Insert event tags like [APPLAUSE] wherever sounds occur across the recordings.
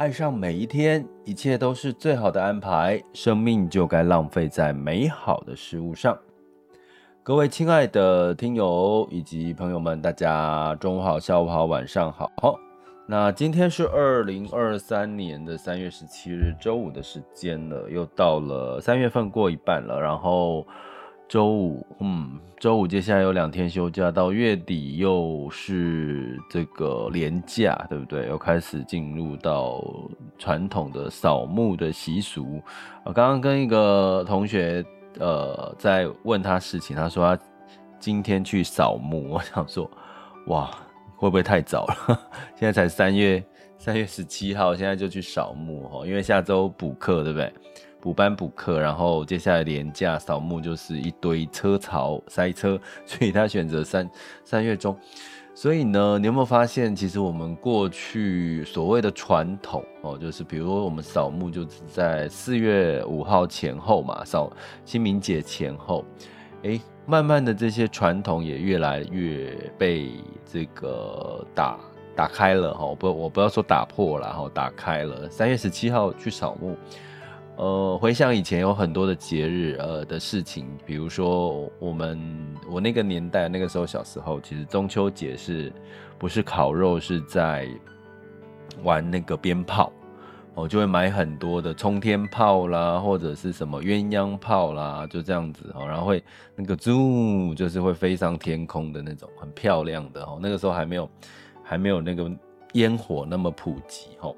爱上每一天，一切都是最好的安排。生命就该浪费在美好的事物上。各位亲爱的听友以及朋友们，大家中午好、下午好、晚上好。那今天是二零二三年的三月十七日周五的时间了，又到了三月份过一半了，然后。周五，嗯，周五接下来有两天休假，到月底又是这个连假，对不对？又开始进入到传统的扫墓的习俗。我刚刚跟一个同学，呃，在问他事情，他说他今天去扫墓。我想说，哇，会不会太早了？[LAUGHS] 现在才三月三月十七号，现在就去扫墓哦，因为下周补课，对不对？补班补课，然后接下来连假扫墓就是一堆车潮塞车，所以他选择三三月中。所以呢，你有没有发现，其实我们过去所谓的传统哦，就是比如说我们扫墓就是在四月五号前后嘛，扫清明节前后，哎，慢慢的这些传统也越来越被这个打打开了哈，不，我不要说打破了哈，打开了。三月十七号去扫墓。呃，回想以前有很多的节日，呃的事情，比如说我们我那个年代那个时候小时候，其实中秋节是不是烤肉，是在玩那个鞭炮，我就会买很多的冲天炮啦，或者是什么鸳鸯炮啦，就这样子哦，然后会那个猪就是会飞上天空的那种，很漂亮的哦，那个时候还没有还没有那个烟火那么普及哦，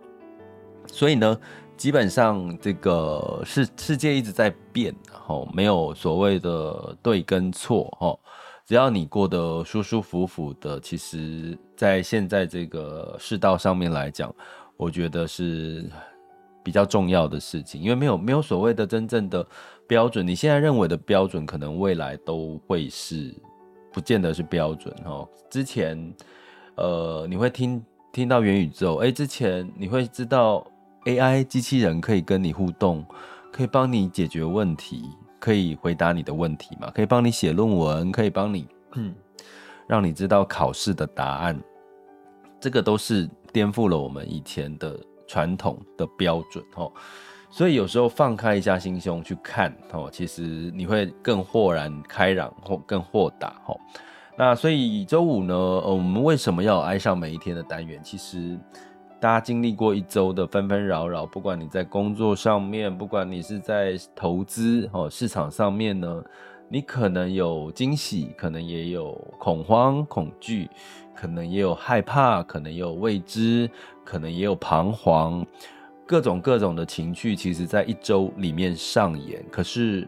所以呢。基本上，这个世世界一直在变，吼，没有所谓的对跟错，吼，只要你过得舒舒服服的，其实，在现在这个世道上面来讲，我觉得是比较重要的事情，因为没有没有所谓的真正的标准，你现在认为的标准，可能未来都会是不见得是标准，吼。之前，呃，你会听听到元宇宙，哎，之前你会知道。AI 机器人可以跟你互动，可以帮你解决问题，可以回答你的问题嘛？可以帮你写论文，可以帮你，嗯，让你知道考试的答案。这个都是颠覆了我们以前的传统的标准哦。所以有时候放开一下心胸去看哦，其实你会更豁然开朗或更豁达哦。那所以周五呢，我们为什么要爱上每一天的单元？其实。大家经历过一周的纷纷扰扰，不管你在工作上面，不管你是在投资哦市场上面呢，你可能有惊喜，可能也有恐慌、恐惧，可能也有害怕，可能也有未知，可能也有彷徨，各种各种的情绪，其实在一周里面上演。可是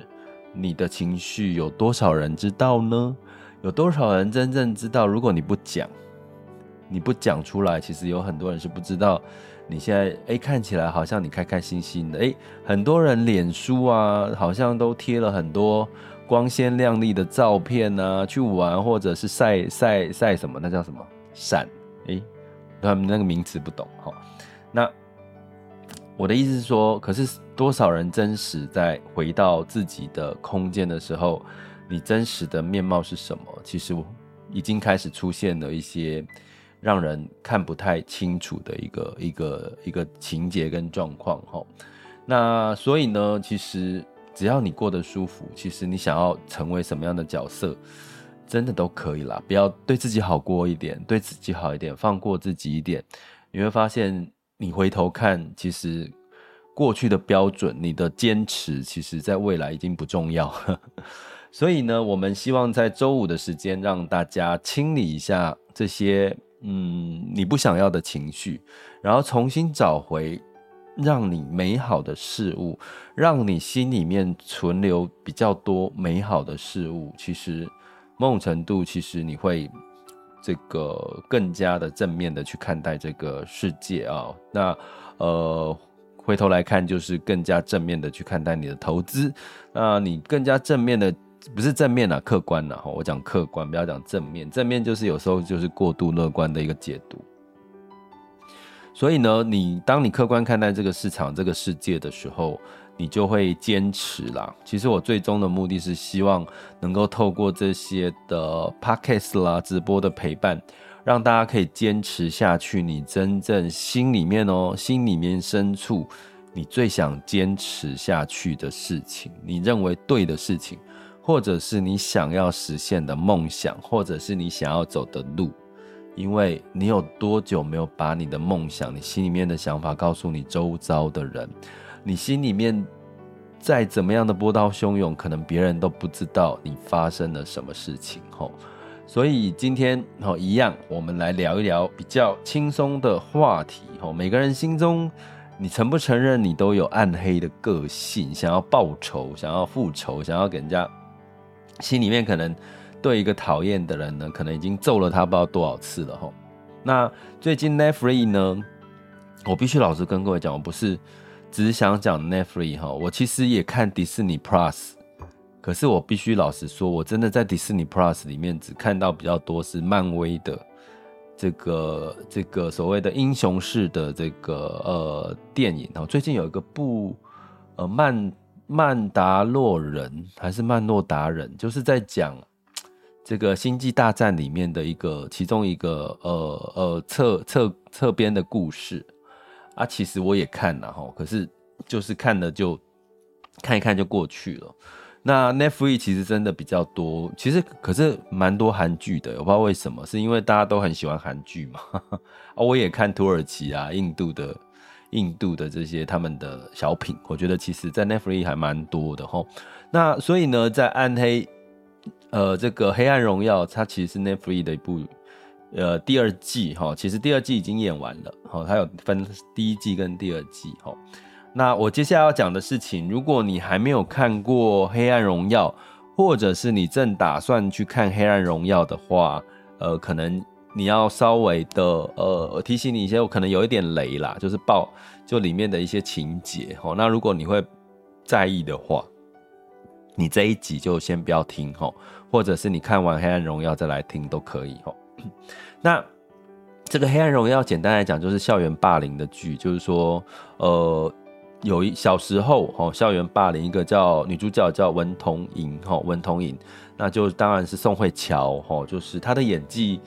你的情绪有多少人知道呢？有多少人真正知道？如果你不讲。你不讲出来，其实有很多人是不知道。你现在哎，看起来好像你开开心心的哎，很多人脸书啊，好像都贴了很多光鲜亮丽的照片啊，去玩或者是晒晒晒什么，那叫什么闪？哎，他们那个名词不懂哈。那我的意思是说，可是多少人真实在回到自己的空间的时候，你真实的面貌是什么？其实已经开始出现了一些。让人看不太清楚的一个一个一个情节跟状况哈，那所以呢，其实只要你过得舒服，其实你想要成为什么样的角色，真的都可以啦。不要对自己好过一点，对自己好一点，放过自己一点，你会发现，你回头看，其实过去的标准，你的坚持，其实在未来已经不重要。所以呢，我们希望在周五的时间，让大家清理一下这些。嗯，你不想要的情绪，然后重新找回让你美好的事物，让你心里面存留比较多美好的事物，其实某种程度，其实你会这个更加的正面的去看待这个世界啊。那呃，回头来看，就是更加正面的去看待你的投资。那你更加正面的。不是正面啊，客观啊。我讲客观，不要讲正面。正面就是有时候就是过度乐观的一个解读。所以呢，你当你客观看待这个市场、这个世界的时候，你就会坚持啦。其实我最终的目的是希望能够透过这些的 podcast 啦、直播的陪伴，让大家可以坚持下去。你真正心里面哦，心里面深处，你最想坚持下去的事情，你认为对的事情。或者是你想要实现的梦想，或者是你想要走的路，因为你有多久没有把你的梦想、你心里面的想法告诉你周遭的人？你心里面再怎么样的波涛汹涌，可能别人都不知道你发生了什么事情。吼，所以今天吼一样，我们来聊一聊比较轻松的话题。吼，每个人心中，你承不承认你都有暗黑的个性，想要报仇，想要复仇，想要给人家。心里面可能对一个讨厌的人呢，可能已经揍了他不知道多少次了吼。那最近 Netflix 呢，我必须老实跟各位讲，我不是只想讲 Netflix 哈，我其实也看迪士尼 Plus，可是我必须老实说，我真的在迪士尼 Plus 里面只看到比较多是漫威的这个这个所谓的英雄式的这个呃电影哦。最近有一个部呃漫。曼达洛人还是曼诺达人，就是在讲 [TSK] 这个星际大战里面的一个其中一个呃呃侧侧侧边的故事啊。其实我也看了哈，可是就是看了就看一看就过去了。那 Netflix 其实真的比较多，其实可是蛮多韩剧的，我不知道为什么，是因为大家都很喜欢韩剧嘛？[LAUGHS] 啊，我也看土耳其啊、印度的。印度的这些他们的小品，我觉得其实在 Netflix 还蛮多的齁。那所以呢，在暗黑，呃，这个黑暗荣耀，它其实是 Netflix 的一部，呃，第二季哈。其实第二季已经演完了，齁，它有分第一季跟第二季哈。那我接下来要讲的事情，如果你还没有看过黑暗荣耀，或者是你正打算去看黑暗荣耀的话，呃，可能。你要稍微的呃提醒你一些，我可能有一点雷啦，就是爆就里面的一些情节齁。那如果你会在意的话，你这一集就先不要听齁，或者是你看完《黑暗荣耀》再来听都可以齁。[COUGHS] 那这个《黑暗荣耀》简单来讲就是校园霸凌的剧，就是说呃有一小时候齁校园霸凌，一个叫女主角叫文同珢齁文同珢，那就当然是宋慧乔齁，就是她的演技。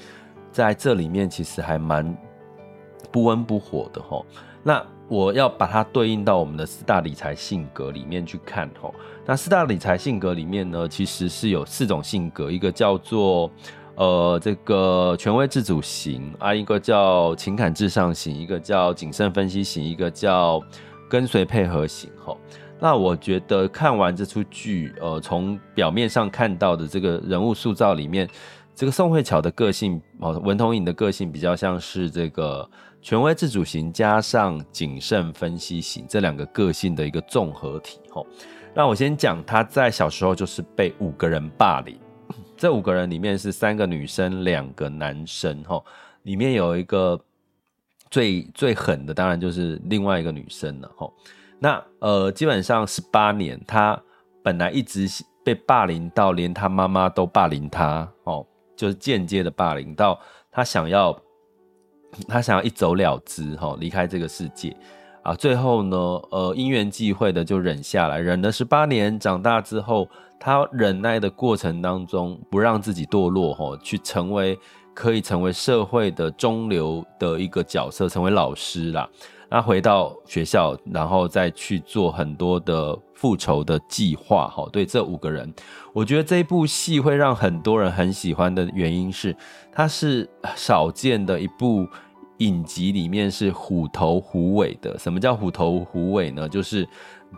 在这里面其实还蛮不温不火的齁。那我要把它对应到我们的四大理财性格里面去看齁。那四大理财性格里面呢，其实是有四种性格，一个叫做呃这个权威自主型啊，一个叫情感至上型，一个叫谨慎分析型，一个叫跟随配合型齁。那我觉得看完这出剧，呃，从表面上看到的这个人物塑造里面。这个宋慧乔的个性哦，文同珢的个性比较像是这个权威自主型加上谨慎分析型这两个个性的一个综合体吼。那我先讲他在小时候就是被五个人霸凌，[LAUGHS] 这五个人里面是三个女生，两个男生吼，里面有一个最最狠的，当然就是另外一个女生了吼。那呃，基本上十八年，他本来一直被霸凌到连他妈妈都霸凌他哦。就是间接的霸凌到他想要，他想要一走了之哈，离开这个世界啊。最后呢，呃，因缘际会的就忍下来，忍了十八年。长大之后，他忍耐的过程当中，不让自己堕落哈，去成为可以成为社会的中流的一个角色，成为老师啦。那回到学校，然后再去做很多的复仇的计划。哈，对这五个人，我觉得这部戏会让很多人很喜欢的原因是，它是少见的一部影集里面是虎头虎尾的。什么叫虎头虎尾呢？就是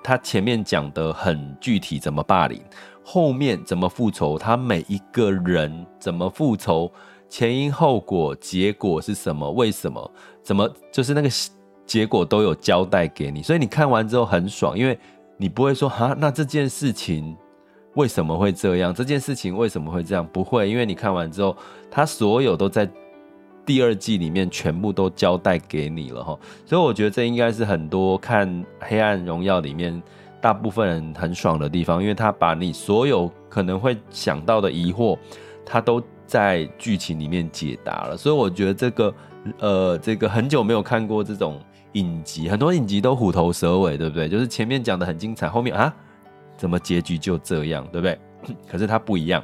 他前面讲的很具体怎么霸凌，后面怎么复仇，他每一个人怎么复仇，前因后果，结果是什么，为什么，怎么就是那个。结果都有交代给你，所以你看完之后很爽，因为你不会说哈，那这件事情为什么会这样？这件事情为什么会这样？不会，因为你看完之后，他所有都在第二季里面全部都交代给你了哈。所以我觉得这应该是很多看《黑暗荣耀》里面大部分人很爽的地方，因为他把你所有可能会想到的疑惑，他都在剧情里面解答了。所以我觉得这个呃，这个很久没有看过这种。影集很多影集都虎头蛇尾，对不对？就是前面讲的很精彩，后面啊，怎么结局就这样，对不对？[COUGHS] 可是它不一样，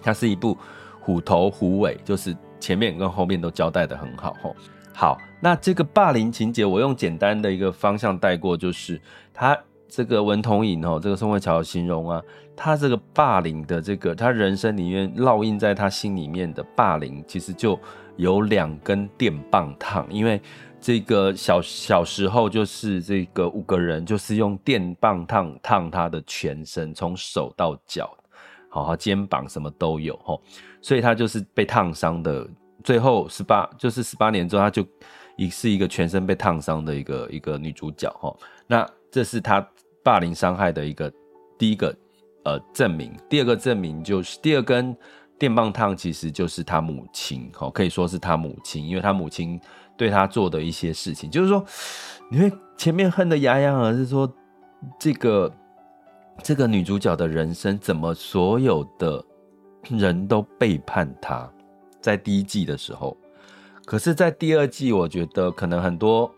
它是一部虎头虎尾，就是前面跟后面都交代得很好。吼，好，那这个霸凌情节，我用简单的一个方向带过，就是他这个文同垠哦，这个宋慧乔形容啊，他这个霸凌的这个他人生里面烙印在他心里面的霸凌，其实就有两根电棒烫，因为。这个小小时候就是这个五个人，就是用电棒烫烫他的全身，从手到脚，好，肩膀什么都有吼，所以他就是被烫伤的。最后十八就是十八年之后，他就已是一个全身被烫伤的一个一个女主角吼。那这是他霸凌伤害的一个第一个呃证明。第二个证明就是第二根电棒烫其实就是他母亲，吼，可以说是他母亲，因为他母亲。对他做的一些事情，就是说，你会前面恨得牙痒痒，是说这个这个女主角的人生怎么所有的人都背叛她，在第一季的时候，可是，在第二季，我觉得可能很多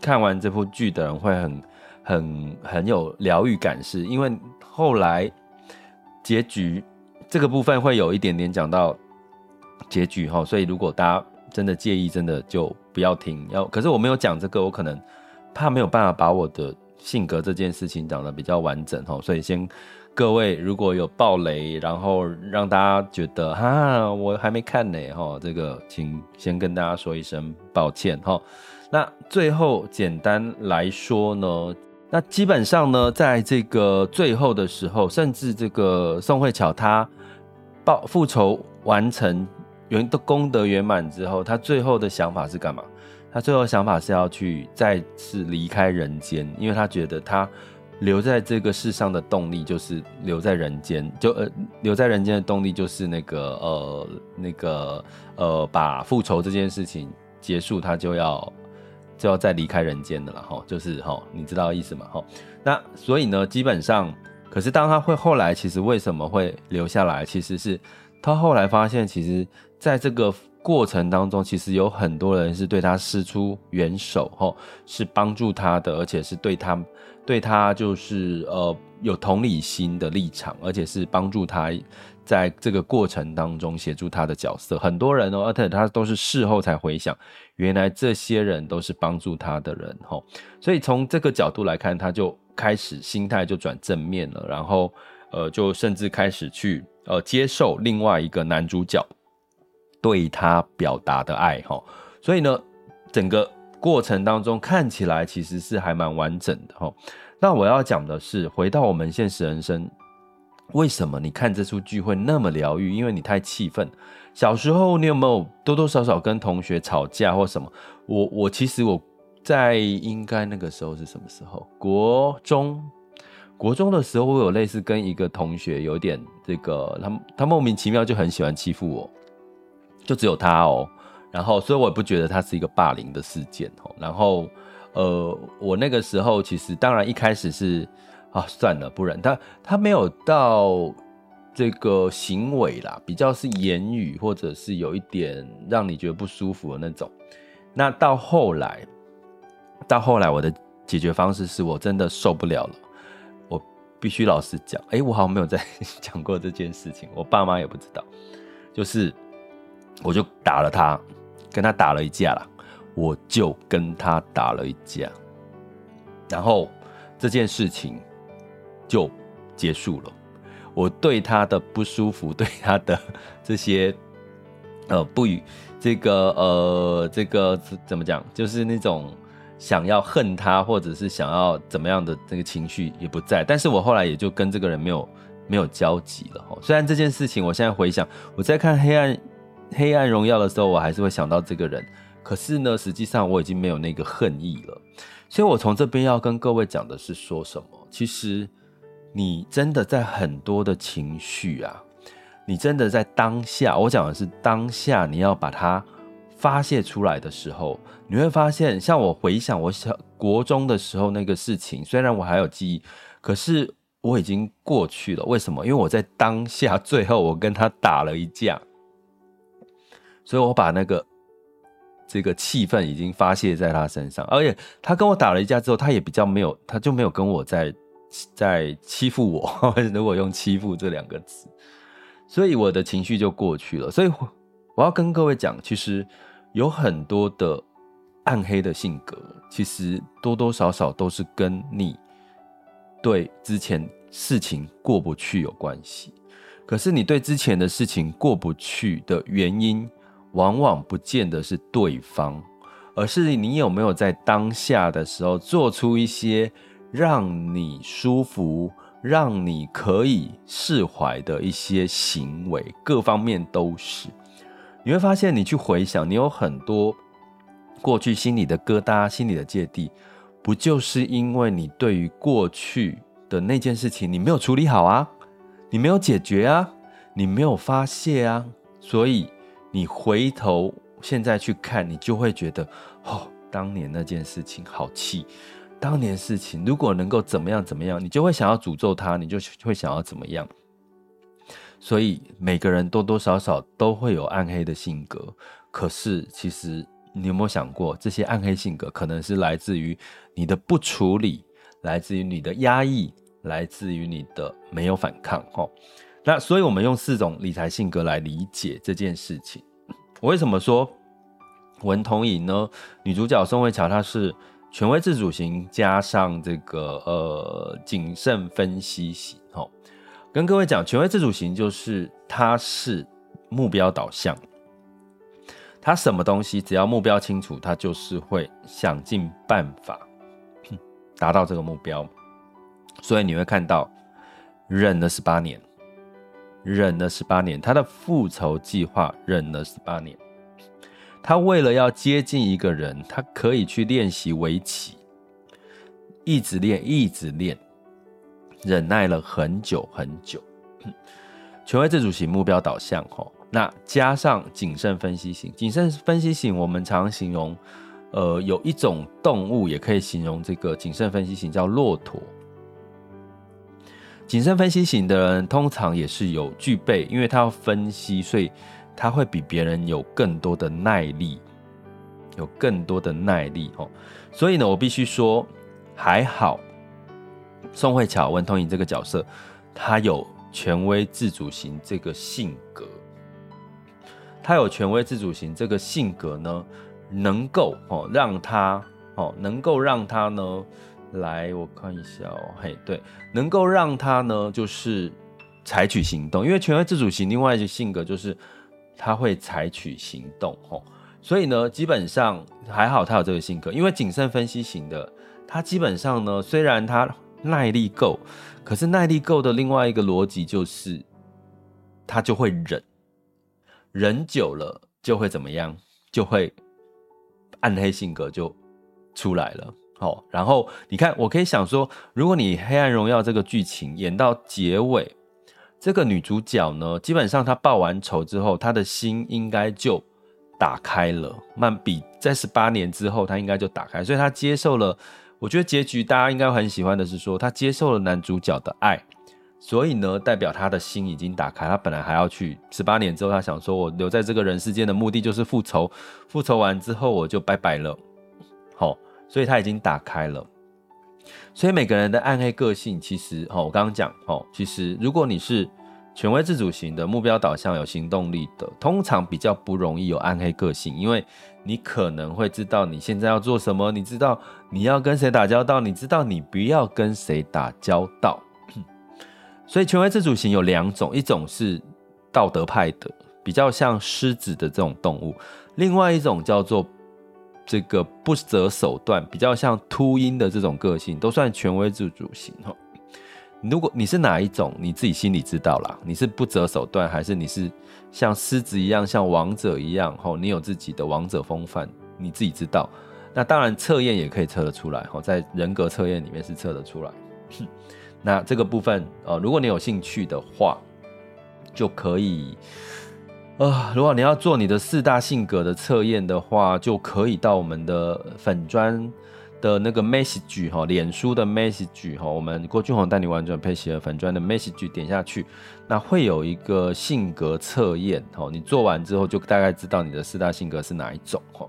看完这部剧的人会很很很有疗愈感，是因为后来结局这个部分会有一点点讲到结局哈，所以如果大家。真的介意，真的就不要听。要可是我没有讲这个，我可能怕没有办法把我的性格这件事情讲得比较完整哈，所以先各位如果有爆雷，然后让大家觉得哈我还没看呢哈，这个请先跟大家说一声抱歉哈。那最后简单来说呢，那基本上呢，在这个最后的时候，甚至这个宋慧乔她报复仇完成。圆的功德圆满之后，他最后的想法是干嘛？他最后想法是要去再次离开人间，因为他觉得他留在这个世上的动力就是留在人间，就呃留在人间的动力就是那个呃那个呃把复仇这件事情结束，他就要就要再离开人间的了哈，就是哈，你知道意思吗？哈，那所以呢，基本上，可是当他会后来，其实为什么会留下来？其实是他后来发现，其实。在这个过程当中，其实有很多人是对他施出援手，吼，是帮助他的，而且是对他，对他就是呃有同理心的立场，而且是帮助他在这个过程当中协助他的角色。很多人哦，而且他都是事后才回想，原来这些人都是帮助他的人，吼。所以从这个角度来看，他就开始心态就转正面了，然后呃，就甚至开始去呃接受另外一个男主角。对他表达的爱哈，所以呢，整个过程当中看起来其实是还蛮完整的哈。那我要讲的是，回到我们现实人生，为什么你看这出剧会那么疗愈？因为你太气愤。小时候你有没有多多少少跟同学吵架或什么？我我其实我在应该那个时候是什么时候？国中，国中的时候我有类似跟一个同学有点这个，他他莫名其妙就很喜欢欺负我。就只有他哦，然后所以我也不觉得他是一个霸凌的事件哦。然后，呃，我那个时候其实当然一开始是啊，算了，不然他他没有到这个行为啦，比较是言语或者是有一点让你觉得不舒服的那种。那到后来，到后来我的解决方式是我真的受不了了，我必须老实讲，诶，我好像没有在 [LAUGHS] 讲过这件事情，我爸妈也不知道，就是。我就打了他，跟他打了一架了，我就跟他打了一架，然后这件事情就结束了。我对他的不舒服，[LAUGHS] 对他的这些呃不与这个呃这个怎么讲，就是那种想要恨他或者是想要怎么样的这个情绪也不在。但是我后来也就跟这个人没有没有交集了。虽然这件事情，我现在回想，我在看《黑暗》。黑暗荣耀的时候，我还是会想到这个人。可是呢，实际上我已经没有那个恨意了。所以我从这边要跟各位讲的是说什么？其实你真的在很多的情绪啊，你真的在当下，我讲的是当下，你要把它发泄出来的时候，你会发现，像我回想我小国中的时候那个事情，虽然我还有记忆，可是我已经过去了。为什么？因为我在当下，最后我跟他打了一架。所以我把那个这个气氛已经发泄在他身上，而且他跟我打了一架之后，他也比较没有，他就没有跟我在在欺负我。[LAUGHS] 如果用“欺负”这两个字，所以我的情绪就过去了。所以我要跟各位讲，其实有很多的暗黑的性格，其实多多少少都是跟你对之前事情过不去有关系。可是你对之前的事情过不去的原因，往往不见得是对方，而是你有没有在当下的时候做出一些让你舒服、让你可以释怀的一些行为，各方面都是。你会发现，你去回想，你有很多过去心里的疙瘩、心里的芥蒂，不就是因为你对于过去的那件事情你没有处理好啊，你没有解决啊，你没有发泄啊，所以。你回头现在去看，你就会觉得，哦，当年那件事情好气，当年事情如果能够怎么样怎么样，你就会想要诅咒他，你就会想要怎么样。所以每个人多多少少都会有暗黑的性格，可是其实你有没有想过，这些暗黑性格可能是来自于你的不处理，来自于你的压抑，来自于你的没有反抗，哦。那所以，我们用四种理财性格来理解这件事情。我为什么说文同影呢？女主角宋慧乔她是权威自主型加上这个呃谨慎分析型。齁，跟各位讲，权威自主型就是她是目标导向，她什么东西只要目标清楚，她就是会想尽办法达到这个目标。所以你会看到忍了十八年。忍了十八年，他的复仇计划忍了十八年。他为了要接近一个人，他可以去练习围棋，一直练，一直练，忍耐了很久很久。权威自主型目标导向，吼，那加上谨慎分析型，谨慎分析型，我们常形容，呃，有一种动物也可以形容这个谨慎分析型，叫骆驼。谨慎分析型的人通常也是有具备，因为他要分析，所以他会比别人有更多的耐力，有更多的耐力哦。所以呢，我必须说，还好，宋慧乔文同珢这个角色，他有权威自主型这个性格，他有权威自主型这个性格呢，能够哦让他哦能够让他呢。来，我看一下哦，嘿，对，能够让他呢，就是采取行动，因为权威自主型另外一个性格就是他会采取行动，吼，所以呢，基本上还好他有这个性格，因为谨慎分析型的，他基本上呢，虽然他耐力够，可是耐力够的另外一个逻辑就是他就会忍，忍久了就会怎么样，就会暗黑性格就出来了。好，然后你看，我可以想说，如果你《黑暗荣耀》这个剧情演到结尾，这个女主角呢，基本上她报完仇之后，她的心应该就打开了。曼比在十八年之后，她应该就打开，所以她接受了。我觉得结局大家应该很喜欢的是说，她接受了男主角的爱，所以呢，代表她的心已经打开。她本来还要去十八年之后，她想说，我留在这个人世间的目的就是复仇，复仇完之后我就拜拜了。好。所以他已经打开了，所以每个人的暗黑个性，其实哦，我刚刚讲哦，其实如果你是权威自主型的、目标导向、有行动力的，通常比较不容易有暗黑个性，因为你可能会知道你现在要做什么，你知道你要跟谁打交道，你知道你不要跟谁打交道。[COUGHS] 所以权威自主型有两种，一种是道德派的，比较像狮子的这种动物；另外一种叫做。这个不择手段，比较像秃鹰的这种个性，都算权威自主型哈。如果你是哪一种，你自己心里知道啦。你是不择手段，还是你是像狮子一样，像王者一样？吼，你有自己的王者风范，你自己知道。那当然测验也可以测得出来哈，在人格测验里面是测得出来。[LAUGHS] 那这个部分呃，如果你有兴趣的话，就可以啊、呃。如果你要做你的四大性格的测验的话，就可以到我们的粉砖的那个 message 哈，脸书的 message 哈，我们郭俊宏带你玩转佩奇的粉砖的 message 点下去，那会有一个性格测验哈，你做完之后就大概知道你的四大性格是哪一种哈。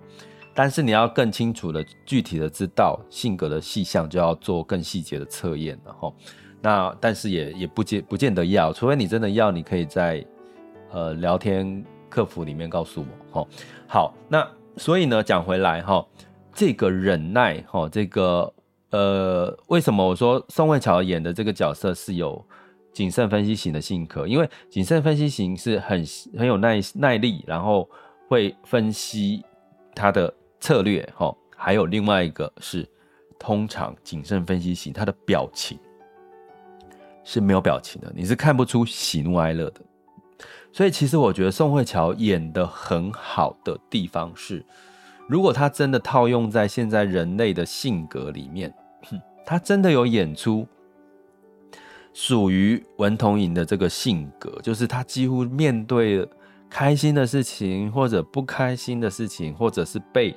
但是你要更清楚的、具体的知道性格的细项，就要做更细节的测验了哈。那但是也也不见不见得要，除非你真的要，你可以在呃聊天客服里面告诉我哈。好，那所以呢，讲回来哈，这个忍耐哈，这个呃，为什么我说宋慧乔演的这个角色是有谨慎分析型的性格？因为谨慎分析型是很很有耐耐力，然后会分析他的。策略哈，还有另外一个是，通常谨慎分析型，他的表情是没有表情的，你是看不出喜怒哀乐的。所以其实我觉得宋慧乔演得很好的地方是，如果他真的套用在现在人类的性格里面，[CLEARS THROAT] 他真的有演出属于文同珢的这个性格，就是他几乎面对开心的事情或者不开心的事情，或者是被。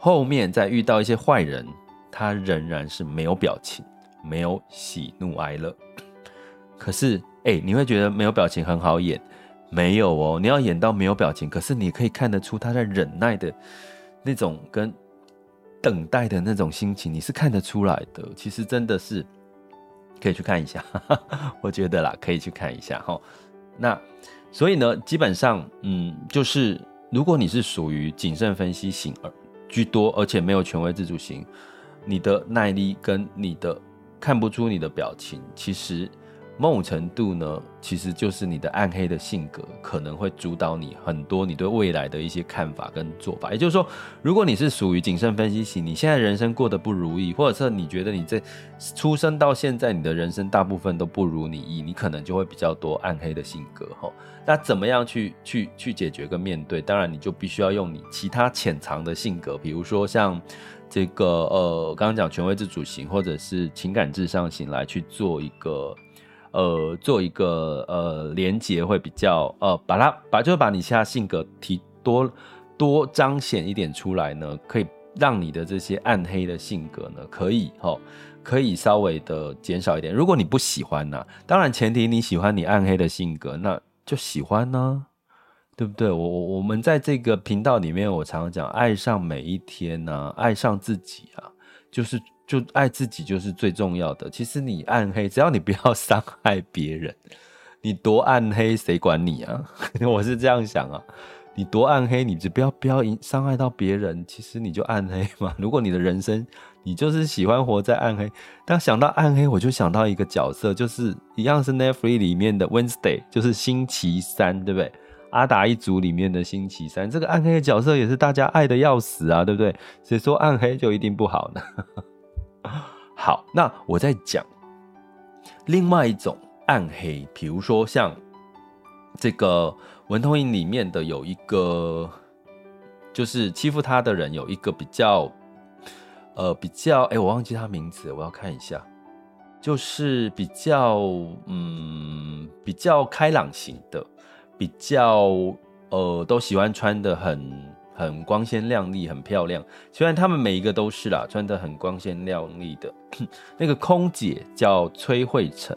后面再遇到一些坏人，他仍然是没有表情，没有喜怒哀乐。可是，哎、你会觉得没有表情很好演？没有哦，你要演到没有表情，可是你可以看得出他在忍耐的那种跟等待的那种心情，你是看得出来的。其实真的是可以去看一下，[LAUGHS] 我觉得啦，可以去看一下哈。那所以呢，基本上，嗯，就是如果你是属于谨慎分析型而。居多，而且没有权威自主型，你的耐力跟你的看不出你的表情，其实某种程度呢，其实就是你的暗黑的性格可能会主导你很多你对未来的一些看法跟做法。也就是说，如果你是属于谨慎分析型，你现在人生过得不如意，或者是你觉得你这出生到现在你的人生大部分都不如你意，你可能就会比较多暗黑的性格哈。那怎么样去去去解决跟面对？当然，你就必须要用你其他潜藏的性格，比如说像这个呃，刚刚讲权威自主型，或者是情感至上型来去做一个呃，做一个呃连接，会比较呃，把它把就把你其他性格提多多彰显一点出来呢，可以让你的这些暗黑的性格呢，可以齁，可以稍微的减少一点。如果你不喜欢呢、当然前提你喜欢你暗黑的性格，那。就喜欢呢，对不对？我我我们在这个频道里面，我常常讲，爱上每一天呢、爱上自己啊，就是就爱自己就是最重要的。其实你暗黑，只要你不要伤害别人，你多暗黑谁管你啊？[LAUGHS] 我是这样想啊，你多暗黑，你就不要不要伤害到别人，其实你就暗黑嘛。如果你的人生，你就是喜欢活在暗黑。当想到暗黑，我就想到一个角色，就是一样是 Netflix 里面的 Wednesday，就是星期三，对不对？阿达一族里面的星期三，这个暗黑的角色也是大家爱得要死啊，对不对？谁说暗黑就一定不好呢？[LAUGHS] 好，那我再讲另外一种暗黑，比如说像这个文同珢里面的有一个，就是欺负他的人有一个比较。呃，比较哎、我忘记他名字，我要看一下，就是比较嗯，比较开朗型的，比较呃，都喜欢穿的很很光鲜亮丽，很漂亮。虽然他们每一个都是啦，穿得很光鲜亮丽的。[CLEARS THROAT] 那个空姐叫崔慧成，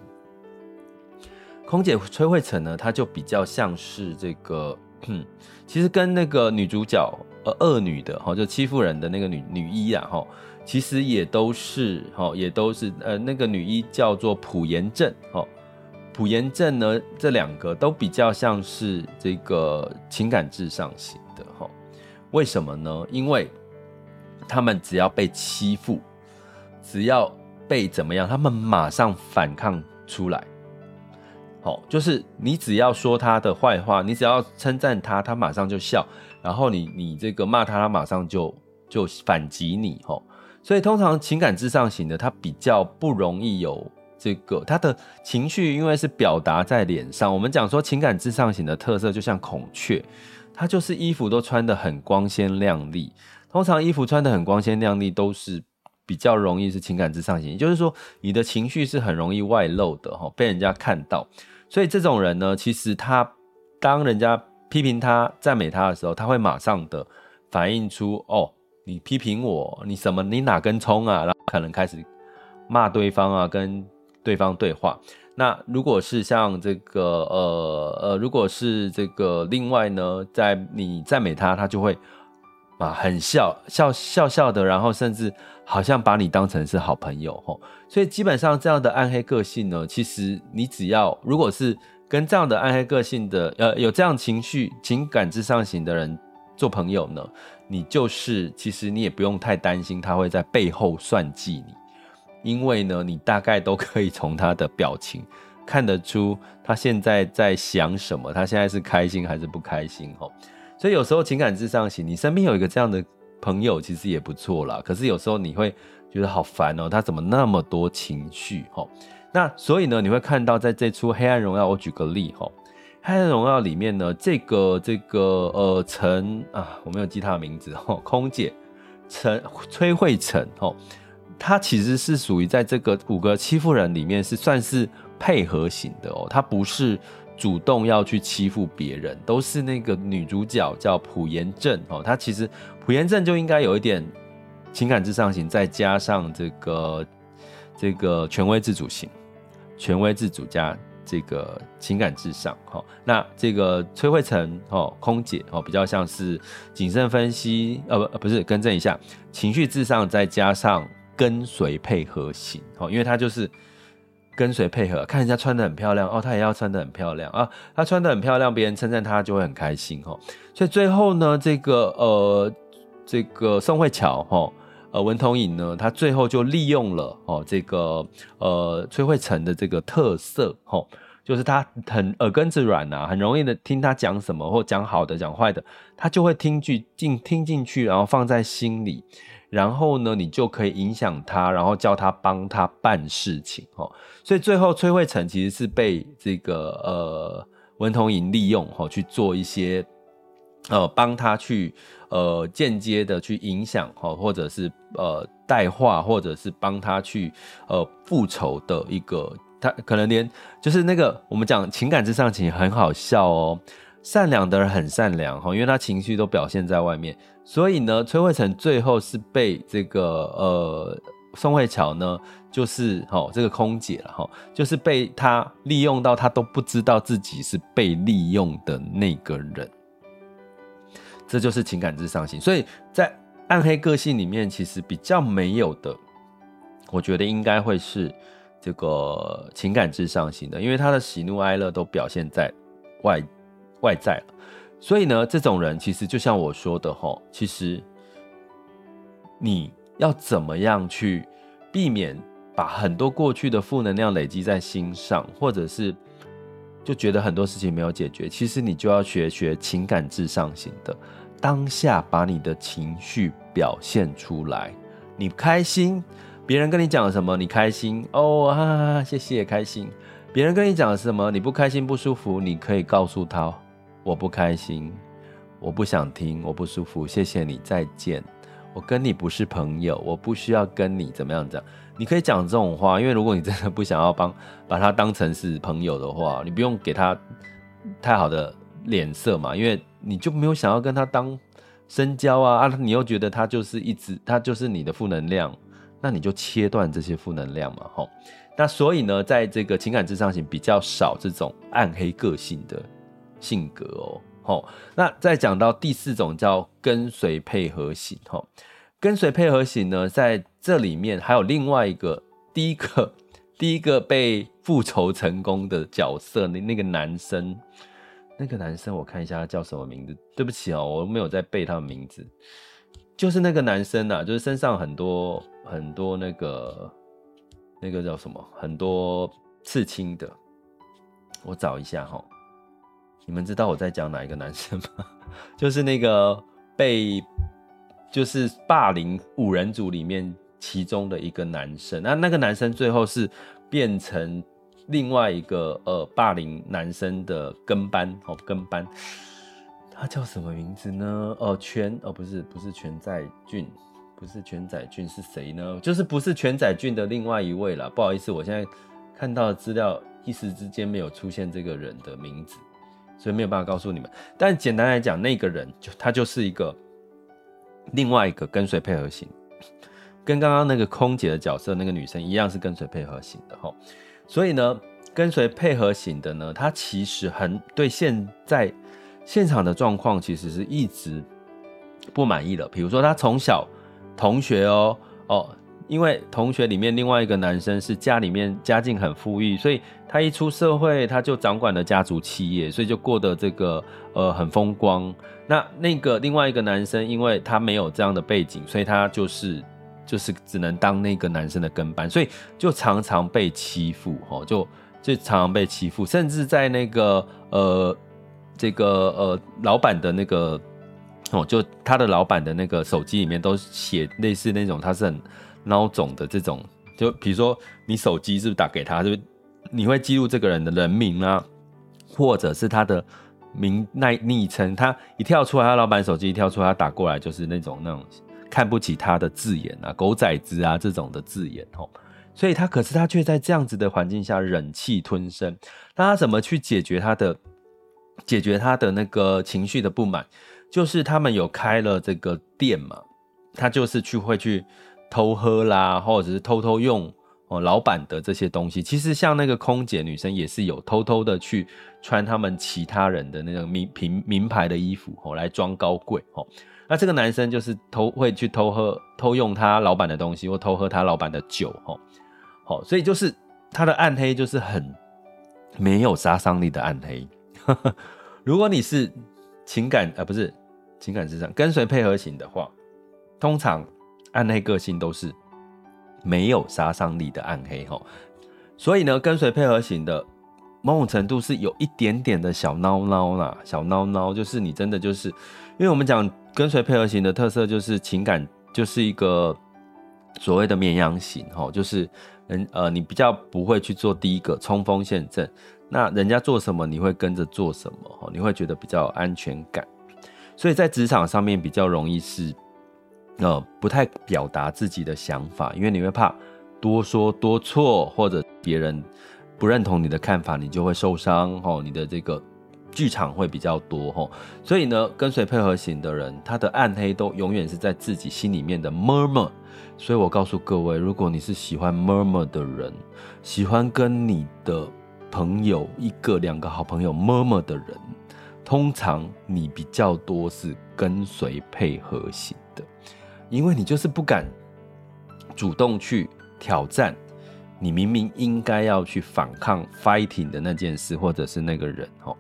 空姐崔慧成呢，她就比较像是这个，[CLEARS THROAT] 其实跟那个女主角呃恶女的哈，就欺负人的那个女女一啊哈。其实也都是哈，也都是呃，那个女一叫做朴妍珍哈，朴妍珍呢，这两个都比较像是这个情感至上型。为什么呢？因为他们只要被欺负，只要被怎么样，他们马上反抗出来。好，就是你只要说他的坏话，你只要称赞他，他马上就笑；然后你你这个骂他，他马上就就反击你哦。所以通常情感至上型的，他比较不容易有这个他的情绪，因为是表达在脸上。我们讲说情感至上型的特色，就像孔雀，他就是衣服都穿得很光鲜亮丽。通常衣服穿得很光鲜亮丽，都是比较容易是情感至上型，也就是说你的情绪是很容易外露的哈，被人家看到。所以这种人呢，其实他当人家批评他、赞美他的时候，他会马上的反映出哦，你批评我，你什么，你哪根葱啊？然后可能开始骂对方啊，跟对方对话。那如果是像这个呃呃，如果是这个另外呢，在你赞美他，他就会。啊，很笑笑笑笑的，然后甚至好像把你当成是好朋友吼，所以基本上这样的暗黑个性呢，其实你只要如果是跟这样的暗黑个性的，呃，有这样情绪情感至上型的人做朋友呢，你就是其实你也不用太担心他会在背后算计你，因为呢，你大概都可以从他的表情 [LAUGHS] 看得出他现在在想什么，他现在是开心还是不开心吼。所以有时候情感至上型，你身边有一个这样的朋友，其实也不错啦。可是有时候你会觉得好烦哦，他怎么那么多情绪？哈，那所以呢，你会看到在这出《黑暗荣耀》，我举个例哈，《黑暗荣耀》里面呢，这个这个呃陈啊，我没有记他的名字哦，空姐陈崔慧成哈，她其实是属于在这个五个欺负人里面是算是配合型的哦，她不是。主动要去欺负别人，都是那个女主角叫朴妍正哦。她其实朴妍正就应该有一点情感至上型，再加上这个这个权威自主型，权威自主加这个情感至上。哈，那这个崔慧成哦，空姐哦，比较像是谨慎分析，呃不不是，更正一下，情绪至上再加上跟随配合型。哦，因为他就是。跟随配合，看人家穿得很漂亮哦，他也要穿得很漂亮啊。他穿得很漂亮，别人称赞他就会很开心哦。所以最后呢，这个呃，这个宋慧乔哈，呃文同颖呢，他最后就利用了哦这个呃崔慧成的这个特色哈，就是他很耳根子软呐，很容易的听他讲什么或讲好的讲坏的，他就会听进进听进去，然后放在心里。然后呢，你就可以影响他，然后叫他帮他办事情哦。所以最后崔慧成其实是被这个呃文同颖利用哈，去做一些呃帮他去呃间接的去影响哈，或者是呃带话，或者是帮他去呃复仇的一个，他可能连就是那个我们讲情感至上型很好笑哦。善良的人很善良哈，因为他情绪都表现在外面，所以呢，崔慧成最后是被这个呃宋慧乔呢，就是哈这个空姐了哈，就是被他利用到他都不知道自己是被利用的那个人，这就是情感至上型。所以在暗黑个性里面，其实比较没有的，我觉得应该会是这个情感至上型的，因为他的喜怒哀乐都表现在外。外在了，所以呢，这种人其实就像我说的吼，其实你要怎么样去避免把很多过去的负能量累积在心上，或者是就觉得很多事情没有解决，其实你就要学学情感至上型的，当下把你的情绪表现出来。你开心，别人跟你讲什么，你开心哦，哈哈，谢谢，开心。别人跟你讲什么，你不开心不舒服，你可以告诉他。我不开心，我不想听，我不舒服。谢谢你，再见。我跟你不是朋友，我不需要跟你怎么样讲。你可以讲这种话，因为如果你真的不想要帮把他当成是朋友的话，你不用给他太好的脸色嘛，因为你就没有想要跟他当深交啊啊！你又觉得他就是一直他就是你的负能量，那你就切断这些负能量嘛，吼。那所以呢，在这个情感至上型比较少这种暗黑个性的。性格哦，好，那再讲到第四种叫跟随配合型，哈，跟随配合型呢，在这里面还有另外一个，第一个 [LAUGHS] 第一个被复仇成功的角色，那那个男生，那个男生我看一下他叫什么名字，对不起哦，我没有在背他的名字，就是那个男生啊，就是身上很多很多那个那个叫什么，很多刺青的，我找一下哈。你们知道我在讲哪一个男生吗？[LAUGHS] 就是那个被就是霸凌五人组里面其中的一个男生。那那个男生最后是变成另外一个呃霸凌男生的跟班哦，跟班。他叫什么名字呢？哦，全哦，不是不是全在俊，不是全在俊是谁呢？就是不是全在俊的另外一位啦。不好意思，我现在看到资料一时之间没有出现这个人的名字，所以没有办法告诉你们。但简单来讲，那个人就他就是一个另外一个跟随配合型，跟刚刚那个空姐的角色那个女生一样是跟随配合型的齁。所以呢，跟随配合型的呢，他其实很对现在。现场的状况其实是一直不满意的，比如说他从小同学哦哦，因为同学里面另外一个男生是家里面家境很富裕，所以他一出社会他就掌管了家族企业，所以就过得这个呃很风光。那那个另外一个男生，因为他没有这样的背景，所以他就是就是只能当那个男生的跟班，所以就常常被欺负哦，就就常常被欺负，甚至在那个呃。这个呃，老板的那个哦，就他的老板的那个手机里面都写类似那种他是很孬种的这种，就比如说你手机是不是打给他，就你会记录这个人的人名啊，或者是他的名那昵称，他一跳出来，他老板手机一跳出来，他打过来就是那种那种看不起他的字眼啊，狗崽子啊这种的字眼哦，所以他可是他却在这样子的环境下忍气吞声，那他怎么去解决他的？解决他的那个情绪的不满，就是他们有开了这个店嘛，他就是去会去偷喝啦，或者是偷偷用哦老板的这些东西。其实像那个空姐女生也是有偷偷的去穿他们其他人的那种名品名牌的衣服哦，来装高贵哦。那这个男生就是偷会去偷喝偷用他老板的东西，或偷喝他老板的酒哦。好，所以就是他的暗黑就是很没有杀伤力的暗黑。[LAUGHS] 如果你是情感呃不是情感智障跟随配合型的话，通常暗黑个性都是没有杀伤力的暗黑吼。所以呢，跟随配合型的某种程度是有一点点的小孬孬啦，小孬孬就是你真的就是，因为我们讲跟随配合型的特色就是情感就是一个所谓的绵羊型吼，就是人呃你比较不会去做第一个冲锋陷阵。那人家做什么，你会跟着做什么？你会觉得比较有安全感，所以在职场上面比较容易是，呃，不太表达自己的想法，因为你会怕多说多错，或者别人不认同你的看法，你就会受伤，吼，你的这个剧场会比较多，吼，所以呢，跟随配合型的人，他的暗黑都永远是在自己心里面的 murmur。所以我告诉各位，如果你是喜欢 murmur 的人，喜欢跟你的。朋友一个两个好朋友 murmur 的人，通常你比较多是跟随配合型，因为你就是不敢主动去挑战，你明明应该要去反抗 fighting 的那件事或者是那个人哦，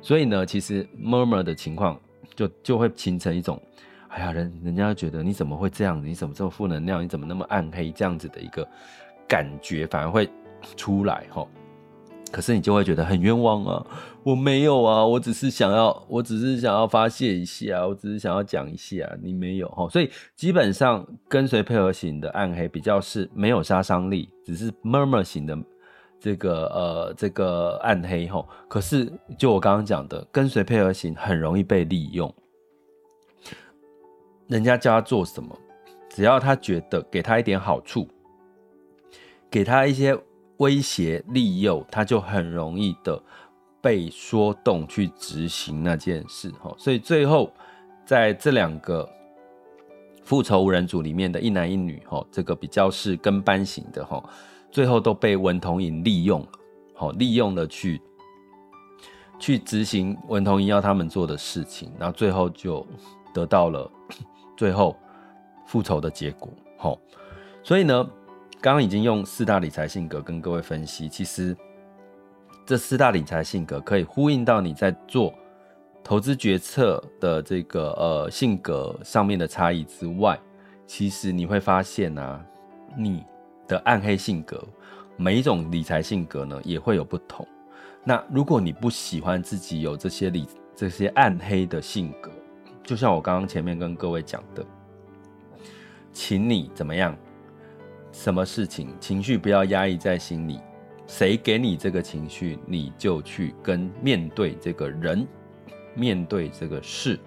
所以呢，其实 murmur 的情况就就会形成一种，哎呀，人人家觉得你怎么会这样？你怎么这么负能量？你怎么那么暗黑？这样子的一个感觉反而会出来哈。可是你就会觉得很冤枉啊！我没有啊，我只是想要，我只是想要发泄一下，我只是想要讲一下，你没有哈。所以基本上跟随配合型的暗黑比较是没有杀伤力，只是 murmur 型的这个呃这个暗黑哈。可是就我刚刚讲的，跟随配合型很容易被利用，人家叫他做什么，只要他觉得给他一点好处，给他一些。威胁利诱，他就很容易的被说动去执行那件事，所以最后在这两个复仇五人组里面的一男一女哈，这个比较是跟班型的哈，最后都被文同珢利用了，利用了去去执行文同珢要他们做的事情，然后最后就得到了最后复仇的结果，所以呢。刚刚已经用四大理财性格跟各位分析，其实这四大理财性格可以呼应到你在做投资决策的这个呃性格上面的差异之外，其实你会发现啊，你的暗黑性格，每一种理财性格呢也会有不同。那如果你不喜欢自己有这些理这些暗黑的性格，就像我刚刚前面跟各位讲的，请你怎么样？什么事情情绪不要压抑在心里，谁给你这个情绪，你就去跟面对这个人，面对这个事，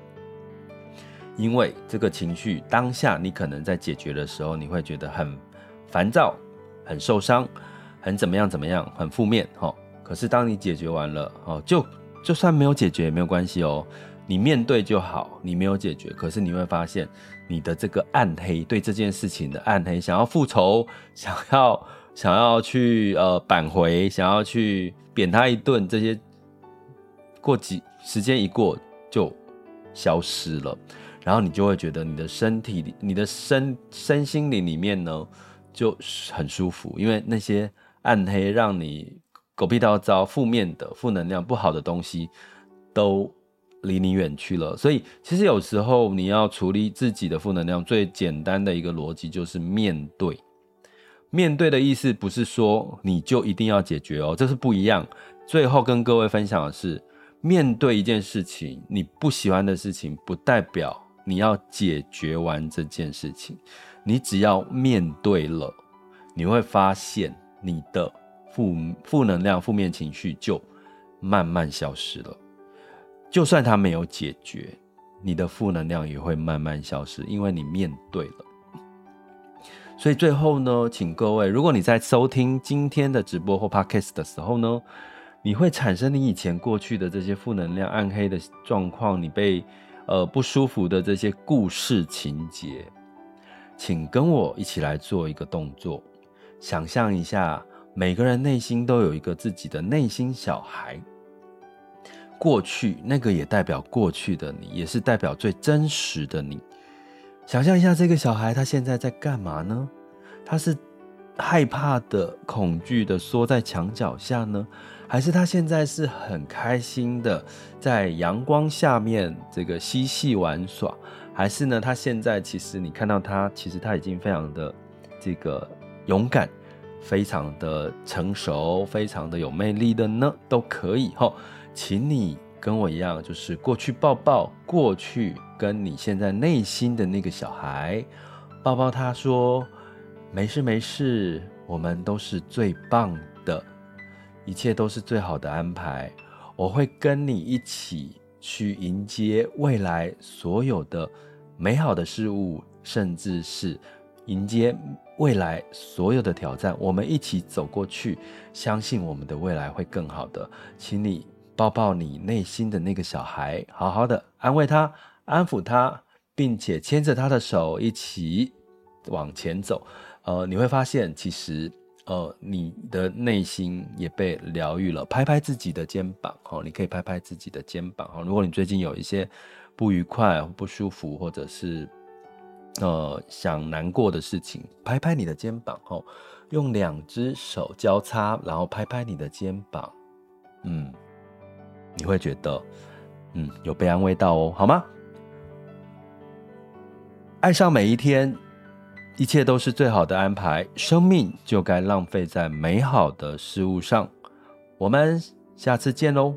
因为这个情绪当下你可能在解决的时候，你会觉得很烦躁、很受伤、很怎么样怎么样、很负面，哈。可是当你解决完了，哦，就就算没有解决也没有关系哦。你面对就好，你没有解决，可是你会发现你的这个暗黑，对这件事情的暗黑，想要复仇，想要想要去呃扳回，想要去扁他一顿，这些过几时间一过就消失了，然后你就会觉得你的身体里、你的身身心灵里面呢就很舒服，因为那些暗黑让你狗屁倒糟、负面的、负能量、不好的东西都。离你远去了，所以其实有时候你要处理自己的负能量，最简单的一个逻辑就是面对。面对的意思不是说你就一定要解决哦，这是不一样。最后跟各位分享的是，面对一件事情，你不喜欢的事情，不代表你要解决完这件事情。你只要面对了，你会发现你的负负能量、负面情绪就慢慢消失了。就算它没有解决，你的负能量也会慢慢消失，因为你面对了。所以最后呢，请各位，如果你在收听今天的直播或 podcast 的时候呢，你会产生你以前过去的这些负能量、暗黑的状况，你被呃不舒服的这些故事情节，请跟我一起来做一个动作，想象一下，每个人内心都有一个自己的内心小孩。过去那个也代表过去的你，也是代表最真实的你。想象一下，这个小孩他现在在干嘛呢？他是害怕的、恐惧的，缩在墙角下呢，还是他现在是很开心的，在阳光下面这个嬉戏玩耍？还是呢，他现在其实你看到他，其实他已经非常的这个勇敢，非常的成熟，非常的有魅力的呢？都可以哈。请你跟我一样，就是过去抱抱过去，跟你现在内心的那个小孩，抱抱他说：“没事没事，我们都是最棒的，一切都是最好的安排。我会跟你一起去迎接未来所有的美好的事物，甚至是迎接未来所有的挑战。我们一起走过去，相信我们的未来会更好的。请你。”抱抱你内心的那个小孩，好好的安慰他、安抚他，并且牵着他的手一起往前走。呃，你会发现，其实呃，你的内心也被疗愈了。拍拍自己的肩膀，哦，你可以拍拍自己的肩膀。哦，如果你最近有一些不愉快、不舒服，或者是呃想难过的事情，拍拍你的肩膀，哦，用两只手交叉，然后拍拍你的肩膀，嗯。你会觉得，嗯，有被安慰到哦，好吗？爱上每一天，一切都是最好的安排，生命就该浪费在美好的事物上。我们下次见喽。